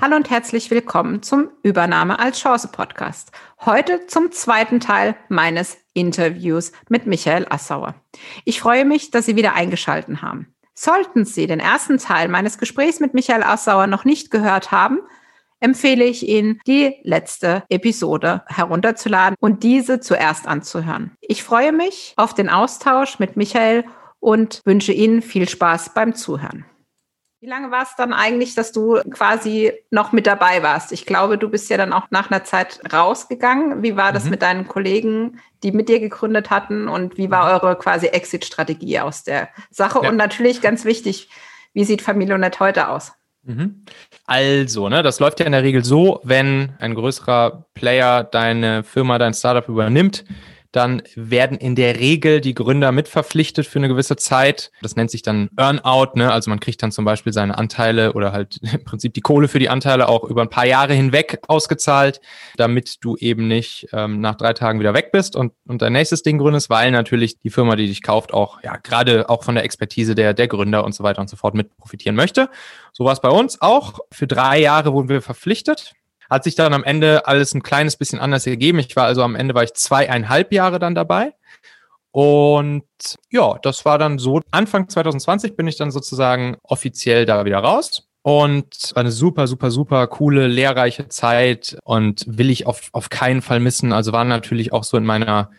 Hallo und herzlich willkommen zum Übernahme als Chance Podcast. Heute zum zweiten Teil meines Interviews mit Michael Assauer. Ich freue mich, dass Sie wieder eingeschalten haben. Sollten Sie den ersten Teil meines Gesprächs mit Michael Assauer noch nicht gehört haben, empfehle ich Ihnen, die letzte Episode herunterzuladen und diese zuerst anzuhören. Ich freue mich auf den Austausch mit Michael und wünsche Ihnen viel Spaß beim Zuhören. Wie lange war es dann eigentlich, dass du quasi noch mit dabei warst? Ich glaube, du bist ja dann auch nach einer Zeit rausgegangen. Wie war das mhm. mit deinen Kollegen, die mit dir gegründet hatten? Und wie war eure quasi Exit-Strategie aus der Sache? Ja. Und natürlich ganz wichtig, wie sieht Familionet heute aus? Mhm. Also, ne, das läuft ja in der Regel so, wenn ein größerer Player deine Firma, dein Startup übernimmt, dann werden in der Regel die Gründer mitverpflichtet für eine gewisse Zeit. Das nennt sich dann Earnout, ne? Also man kriegt dann zum Beispiel seine Anteile oder halt im Prinzip die Kohle für die Anteile auch über ein paar Jahre hinweg ausgezahlt, damit du eben nicht ähm, nach drei Tagen wieder weg bist und, und dein nächstes Ding gründest, weil natürlich die Firma, die dich kauft, auch, ja, gerade auch von der Expertise der, der Gründer und so weiter und so fort mit profitieren möchte. So war es bei uns auch. Für drei Jahre wurden wir verpflichtet. Hat sich dann am Ende alles ein kleines bisschen anders ergeben. Ich war also am Ende war ich zweieinhalb Jahre dann dabei. Und ja, das war dann so. Anfang 2020 bin ich dann sozusagen offiziell da wieder raus. Und eine super, super, super coole, lehrreiche Zeit und will ich auf, auf keinen Fall missen. Also war natürlich auch so in meiner,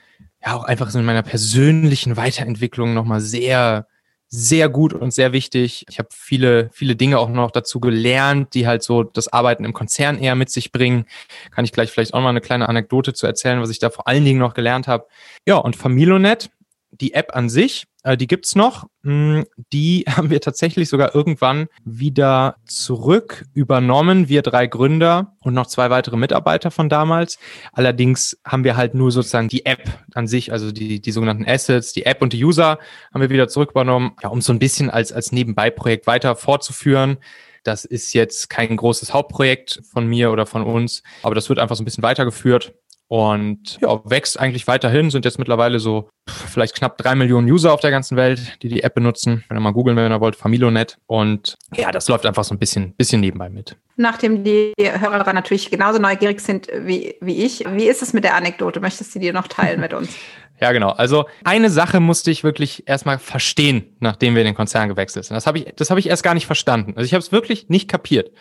ja, auch einfach so in meiner persönlichen Weiterentwicklung nochmal sehr, sehr gut und sehr wichtig. Ich habe viele, viele Dinge auch noch dazu gelernt, die halt so das Arbeiten im Konzern eher mit sich bringen. Kann ich gleich vielleicht auch mal eine kleine Anekdote zu erzählen, was ich da vor allen Dingen noch gelernt habe. Ja, und Familonet, die App an sich, äh, die gibt's noch. Hm, die haben wir tatsächlich sogar irgendwann wieder zurück übernommen, wir drei Gründer und noch zwei weitere Mitarbeiter von damals. Allerdings haben wir halt nur sozusagen die App an sich, also die, die sogenannten Assets, die App und die User haben wir wieder zurück übernommen, ja, um so ein bisschen als, als Nebenbeiprojekt weiter fortzuführen. Das ist jetzt kein großes Hauptprojekt von mir oder von uns, aber das wird einfach so ein bisschen weitergeführt und ja, wächst eigentlich weiterhin, sind jetzt mittlerweile so vielleicht knapp drei Millionen User auf der ganzen Welt, die die App benutzen. Wenn ihr mal googeln, wenn ihr wollt, Familonet. Und ja, das läuft einfach so ein bisschen, bisschen nebenbei mit. Nachdem die Hörer natürlich genauso neugierig sind wie, wie ich, wie ist es mit der Anekdote? Möchtest du die noch teilen mit uns? Ja, genau. Also eine Sache musste ich wirklich erstmal verstehen, nachdem wir in den Konzern gewechselt sind. Das habe ich, das habe ich erst gar nicht verstanden. Also ich habe es wirklich nicht kapiert.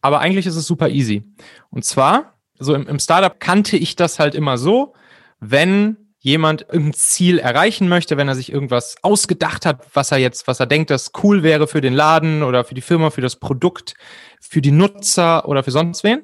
Aber eigentlich ist es super easy. Und zwar so im, im Startup kannte ich das halt immer so, wenn jemand irgendein Ziel erreichen möchte, wenn er sich irgendwas ausgedacht hat, was er jetzt, was er denkt, das cool wäre für den Laden oder für die Firma, für das Produkt, für die Nutzer oder für sonst wen,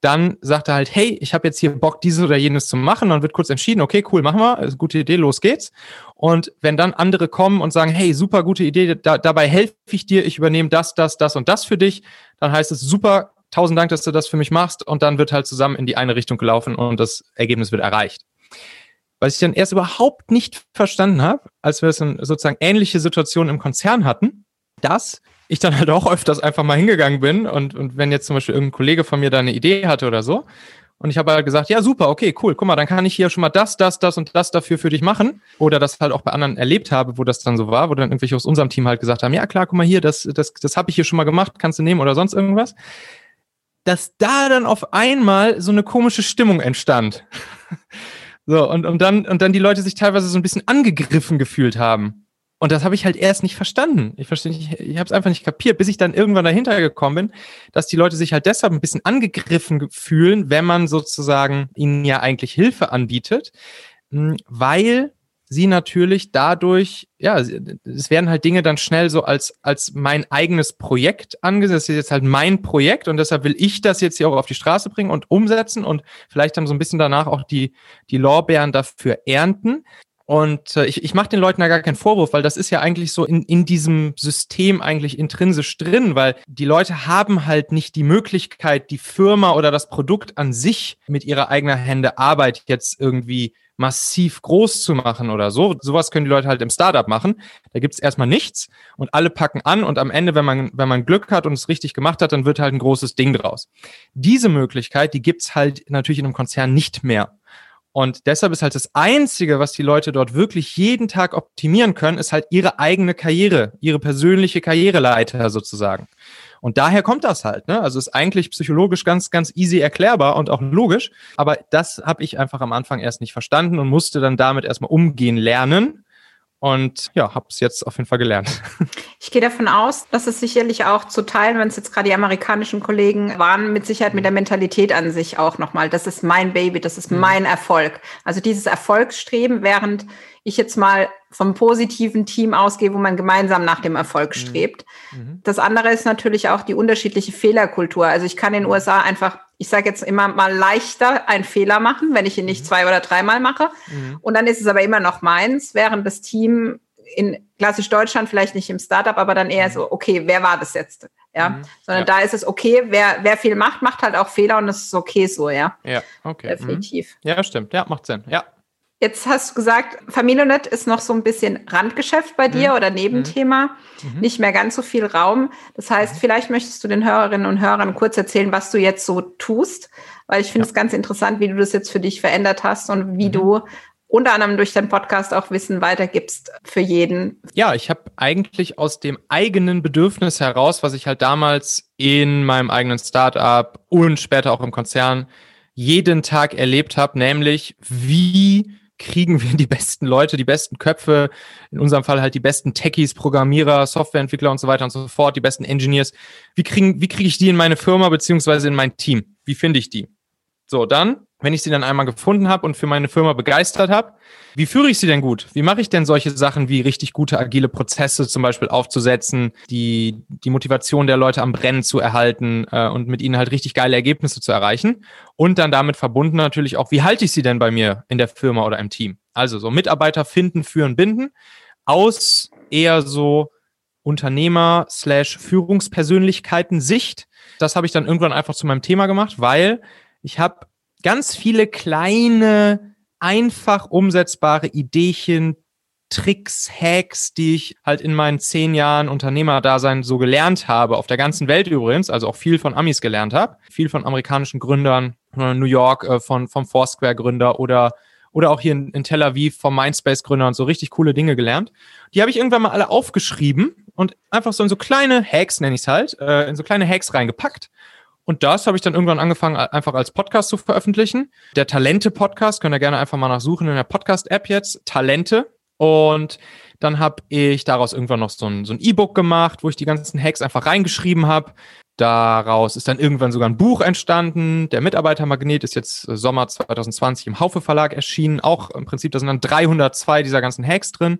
dann sagt er halt, hey, ich habe jetzt hier Bock, dieses oder jenes zu machen. Dann wird kurz entschieden, okay, cool, machen wir, ist gute Idee, los geht's. Und wenn dann andere kommen und sagen, hey, super gute Idee, da, dabei helfe ich dir, ich übernehme das, das, das und das für dich, dann heißt es super, tausend Dank, dass du das für mich machst. Und dann wird halt zusammen in die eine Richtung gelaufen und das Ergebnis wird erreicht. Was ich dann erst überhaupt nicht verstanden habe, als wir sozusagen ähnliche Situationen im Konzern hatten, dass ich dann halt auch öfters einfach mal hingegangen bin und, und wenn jetzt zum Beispiel irgendein Kollege von mir da eine Idee hatte oder so und ich habe halt gesagt, ja super, okay, cool, guck mal, dann kann ich hier schon mal das, das, das und das dafür für dich machen. Oder das halt auch bei anderen erlebt habe, wo das dann so war, wo dann irgendwelche aus unserem Team halt gesagt haben, ja klar, guck mal hier, das, das, das habe ich hier schon mal gemacht, kannst du nehmen oder sonst irgendwas dass da dann auf einmal so eine komische Stimmung entstand. so, und, und, dann, und dann die Leute sich teilweise so ein bisschen angegriffen gefühlt haben. Und das habe ich halt erst nicht verstanden. Ich verstehe nicht, ich habe es einfach nicht kapiert, bis ich dann irgendwann dahinter gekommen bin, dass die Leute sich halt deshalb ein bisschen angegriffen fühlen, wenn man sozusagen ihnen ja eigentlich Hilfe anbietet, hm, weil sie natürlich dadurch, ja, es werden halt Dinge dann schnell so als, als mein eigenes Projekt angesehen. Das ist jetzt halt mein Projekt und deshalb will ich das jetzt hier auch auf die Straße bringen und umsetzen und vielleicht dann so ein bisschen danach auch die, die Lorbeeren dafür ernten. Und äh, ich, ich mache den Leuten da gar keinen Vorwurf, weil das ist ja eigentlich so in, in diesem System eigentlich intrinsisch drin, weil die Leute haben halt nicht die Möglichkeit, die Firma oder das Produkt an sich mit ihrer eigenen Hände Arbeit jetzt irgendwie massiv groß zu machen oder so. Sowas können die Leute halt im Startup machen. Da gibt's erstmal nichts und alle packen an und am Ende, wenn man, wenn man Glück hat und es richtig gemacht hat, dann wird halt ein großes Ding draus. Diese Möglichkeit, die gibt's halt natürlich in einem Konzern nicht mehr. Und deshalb ist halt das Einzige, was die Leute dort wirklich jeden Tag optimieren können, ist halt ihre eigene Karriere, ihre persönliche Karriereleiter sozusagen. Und daher kommt das halt. Ne? Also ist eigentlich psychologisch ganz, ganz easy erklärbar und auch logisch. Aber das habe ich einfach am Anfang erst nicht verstanden und musste dann damit erstmal umgehen lernen. Und ja, habe es jetzt auf jeden Fall gelernt. Ich gehe davon aus, dass es sicherlich auch zu teilen, wenn es jetzt gerade die amerikanischen Kollegen waren, mit Sicherheit mit der Mentalität an sich auch nochmal. Das ist mein Baby, das ist mhm. mein Erfolg. Also dieses Erfolgsstreben, während ich jetzt mal vom positiven Team ausgehe, wo man gemeinsam nach dem Erfolg mhm. strebt. Mhm. Das andere ist natürlich auch die unterschiedliche Fehlerkultur. Also ich kann in den. USA einfach, ich sage jetzt immer mal leichter einen Fehler machen, wenn ich ihn nicht mhm. zwei oder dreimal mache. Mhm. Und dann ist es aber immer noch meins, während das Team in klassisch Deutschland vielleicht nicht im Startup, aber dann eher so, okay, wer war das jetzt? Ja, mhm. sondern ja. da ist es okay, wer, wer viel macht, macht halt auch Fehler und es ist okay so, ja. Ja, okay. Definitiv. Ja, stimmt. Ja, macht Sinn. Ja, Jetzt hast du gesagt, Familionet ist noch so ein bisschen Randgeschäft bei dir mhm. oder Nebenthema, mhm. nicht mehr ganz so viel Raum. Das heißt, mhm. vielleicht möchtest du den Hörerinnen und Hörern kurz erzählen, was du jetzt so tust, weil ich finde es ganz interessant, wie du das jetzt für dich verändert hast und wie mhm. du unter anderem durch deinen Podcast auch Wissen weitergibst für jeden. Ja, ich habe eigentlich aus dem eigenen Bedürfnis heraus, was ich halt damals in meinem eigenen Startup und später auch im Konzern jeden Tag erlebt habe, nämlich wie kriegen wir die besten Leute, die besten Köpfe, in unserem Fall halt die besten Techies, Programmierer, Softwareentwickler und so weiter und so fort, die besten Engineers. Wie kriegen, wie kriege ich die in meine Firma beziehungsweise in mein Team? Wie finde ich die? So, dann wenn ich sie dann einmal gefunden habe und für meine Firma begeistert habe, wie führe ich sie denn gut? Wie mache ich denn solche Sachen wie richtig gute agile Prozesse zum Beispiel aufzusetzen, die, die Motivation der Leute am Brennen zu erhalten äh, und mit ihnen halt richtig geile Ergebnisse zu erreichen? Und dann damit verbunden natürlich auch, wie halte ich sie denn bei mir in der Firma oder im Team? Also so Mitarbeiter finden, führen, binden aus eher so Unternehmer slash Führungspersönlichkeiten Sicht. Das habe ich dann irgendwann einfach zu meinem Thema gemacht, weil ich habe ganz viele kleine, einfach umsetzbare Ideechen, Tricks, Hacks, die ich halt in meinen zehn Jahren Unternehmerdasein so gelernt habe, auf der ganzen Welt übrigens, also auch viel von Amis gelernt habe, viel von amerikanischen Gründern, äh, New York äh, von, vom Foursquare-Gründer oder, oder auch hier in, in Tel Aviv vom Mindspace-Gründer und so richtig coole Dinge gelernt. Die habe ich irgendwann mal alle aufgeschrieben und einfach so in so kleine Hacks, nenne ich es halt, äh, in so kleine Hacks reingepackt und das habe ich dann irgendwann angefangen, einfach als Podcast zu veröffentlichen. Der Talente-Podcast, könnt ihr gerne einfach mal nachsuchen in der Podcast-App jetzt, Talente. Und dann habe ich daraus irgendwann noch so ein so E-Book gemacht, wo ich die ganzen Hacks einfach reingeschrieben habe. Daraus ist dann irgendwann sogar ein Buch entstanden. Der Mitarbeitermagnet ist jetzt Sommer 2020 im Haufe Verlag erschienen. Auch im Prinzip, da sind dann 302 dieser ganzen Hacks drin.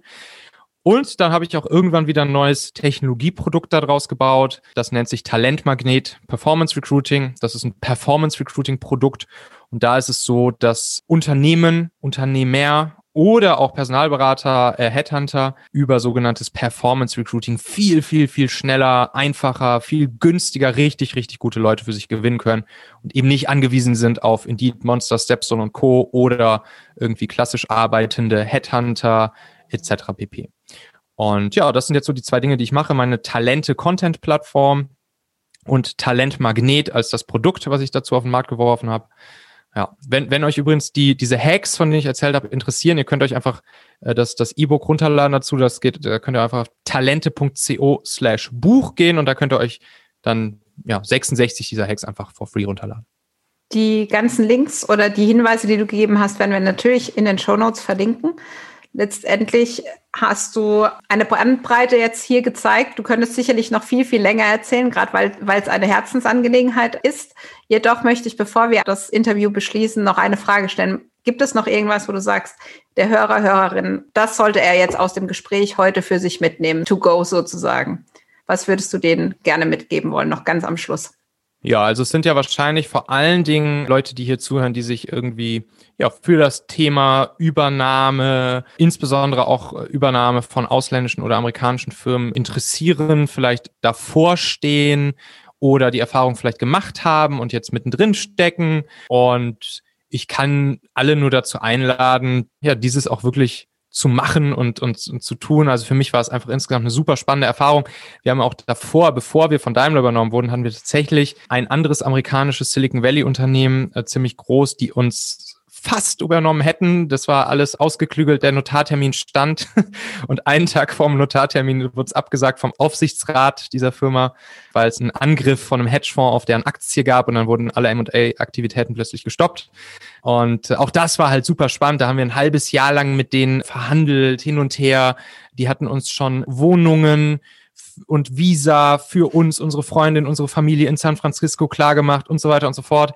Und dann habe ich auch irgendwann wieder ein neues Technologieprodukt daraus gebaut. Das nennt sich Talentmagnet Performance Recruiting. Das ist ein Performance Recruiting Produkt. Und da ist es so, dass Unternehmen, Unternehmer oder auch Personalberater, äh, Headhunter über sogenanntes Performance Recruiting viel, viel, viel schneller, einfacher, viel günstiger, richtig, richtig gute Leute für sich gewinnen können und eben nicht angewiesen sind auf Indeed, Monster, Stepstone und Co. oder irgendwie klassisch arbeitende Headhunter etc. pp. Und ja, das sind jetzt so die zwei Dinge, die ich mache. Meine Talente-Content-Plattform und Talent-Magnet als das Produkt, was ich dazu auf den Markt geworfen habe. Ja, wenn, wenn euch übrigens die, diese Hacks, von denen ich erzählt habe, interessieren, ihr könnt euch einfach äh, das, das E-Book runterladen dazu. Das geht, da könnt ihr einfach auf talente.co slash Buch gehen und da könnt ihr euch dann ja 66 dieser Hacks einfach for free runterladen. Die ganzen Links oder die Hinweise, die du gegeben hast, werden wir natürlich in den Show Notes verlinken. Letztendlich hast du eine Bandbreite jetzt hier gezeigt. Du könntest sicherlich noch viel, viel länger erzählen, gerade weil, es eine Herzensangelegenheit ist. Jedoch möchte ich, bevor wir das Interview beschließen, noch eine Frage stellen. Gibt es noch irgendwas, wo du sagst, der Hörer, Hörerin, das sollte er jetzt aus dem Gespräch heute für sich mitnehmen, to go sozusagen? Was würdest du denen gerne mitgeben wollen, noch ganz am Schluss? Ja, also es sind ja wahrscheinlich vor allen Dingen Leute, die hier zuhören, die sich irgendwie ja für das Thema Übernahme, insbesondere auch Übernahme von ausländischen oder amerikanischen Firmen interessieren, vielleicht davor stehen oder die Erfahrung vielleicht gemacht haben und jetzt mittendrin stecken. Und ich kann alle nur dazu einladen, ja, dieses auch wirklich zu machen und, und, und zu tun. Also für mich war es einfach insgesamt eine super spannende Erfahrung. Wir haben auch davor, bevor wir von Daimler übernommen wurden, hatten wir tatsächlich ein anderes amerikanisches Silicon Valley Unternehmen, äh, ziemlich groß, die uns fast übernommen hätten. Das war alles ausgeklügelt. Der Notartermin stand und einen Tag vorm Notartermin wurde es abgesagt vom Aufsichtsrat dieser Firma, weil es einen Angriff von einem Hedgefonds auf deren Aktie gab und dann wurden alle M&A-Aktivitäten plötzlich gestoppt. Und auch das war halt super spannend. Da haben wir ein halbes Jahr lang mit denen verhandelt, hin und her. Die hatten uns schon Wohnungen und Visa für uns, unsere Freundin, unsere Familie in San Francisco klargemacht und so weiter und so fort.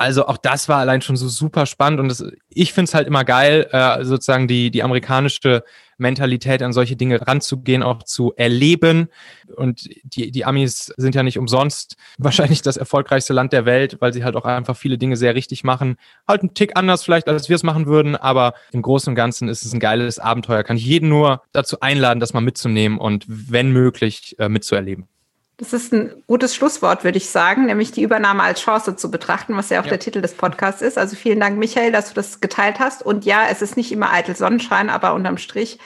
Also auch das war allein schon so super spannend und das, ich finde es halt immer geil, äh, sozusagen die, die amerikanische Mentalität an solche Dinge ranzugehen, auch zu erleben. Und die, die Amis sind ja nicht umsonst wahrscheinlich das erfolgreichste Land der Welt, weil sie halt auch einfach viele Dinge sehr richtig machen. Halt einen Tick anders vielleicht, als wir es machen würden, aber im Großen und Ganzen ist es ein geiles Abenteuer. Kann ich jeden nur dazu einladen, das mal mitzunehmen und wenn möglich äh, mitzuerleben. Das ist ein gutes Schlusswort, würde ich sagen, nämlich die Übernahme als Chance zu betrachten, was ja auch ja. der Titel des Podcasts ist. Also vielen Dank, Michael, dass du das geteilt hast. Und ja, es ist nicht immer eitel Sonnenschein, aber unterm Strich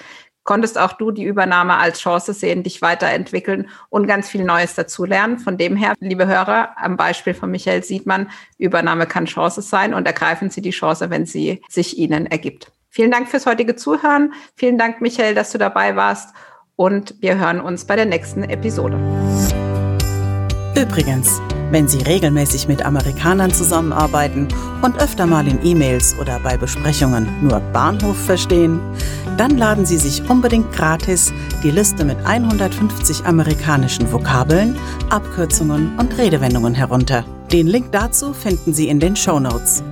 konntest auch du die Übernahme als Chance sehen, dich weiterentwickeln und ganz viel Neues dazulernen. Von dem her, liebe Hörer, am Beispiel von Michael sieht man, Übernahme kann Chance sein und ergreifen Sie die Chance, wenn sie sich Ihnen ergibt. Vielen Dank fürs heutige Zuhören. Vielen Dank, Michael, dass du dabei warst und wir hören uns bei der nächsten Episode. Übrigens, wenn Sie regelmäßig mit Amerikanern zusammenarbeiten und öfter mal in E-Mails oder bei Besprechungen nur Bahnhof verstehen, dann laden Sie sich unbedingt gratis die Liste mit 150 amerikanischen Vokabeln, Abkürzungen und Redewendungen herunter. Den Link dazu finden Sie in den Show Notes.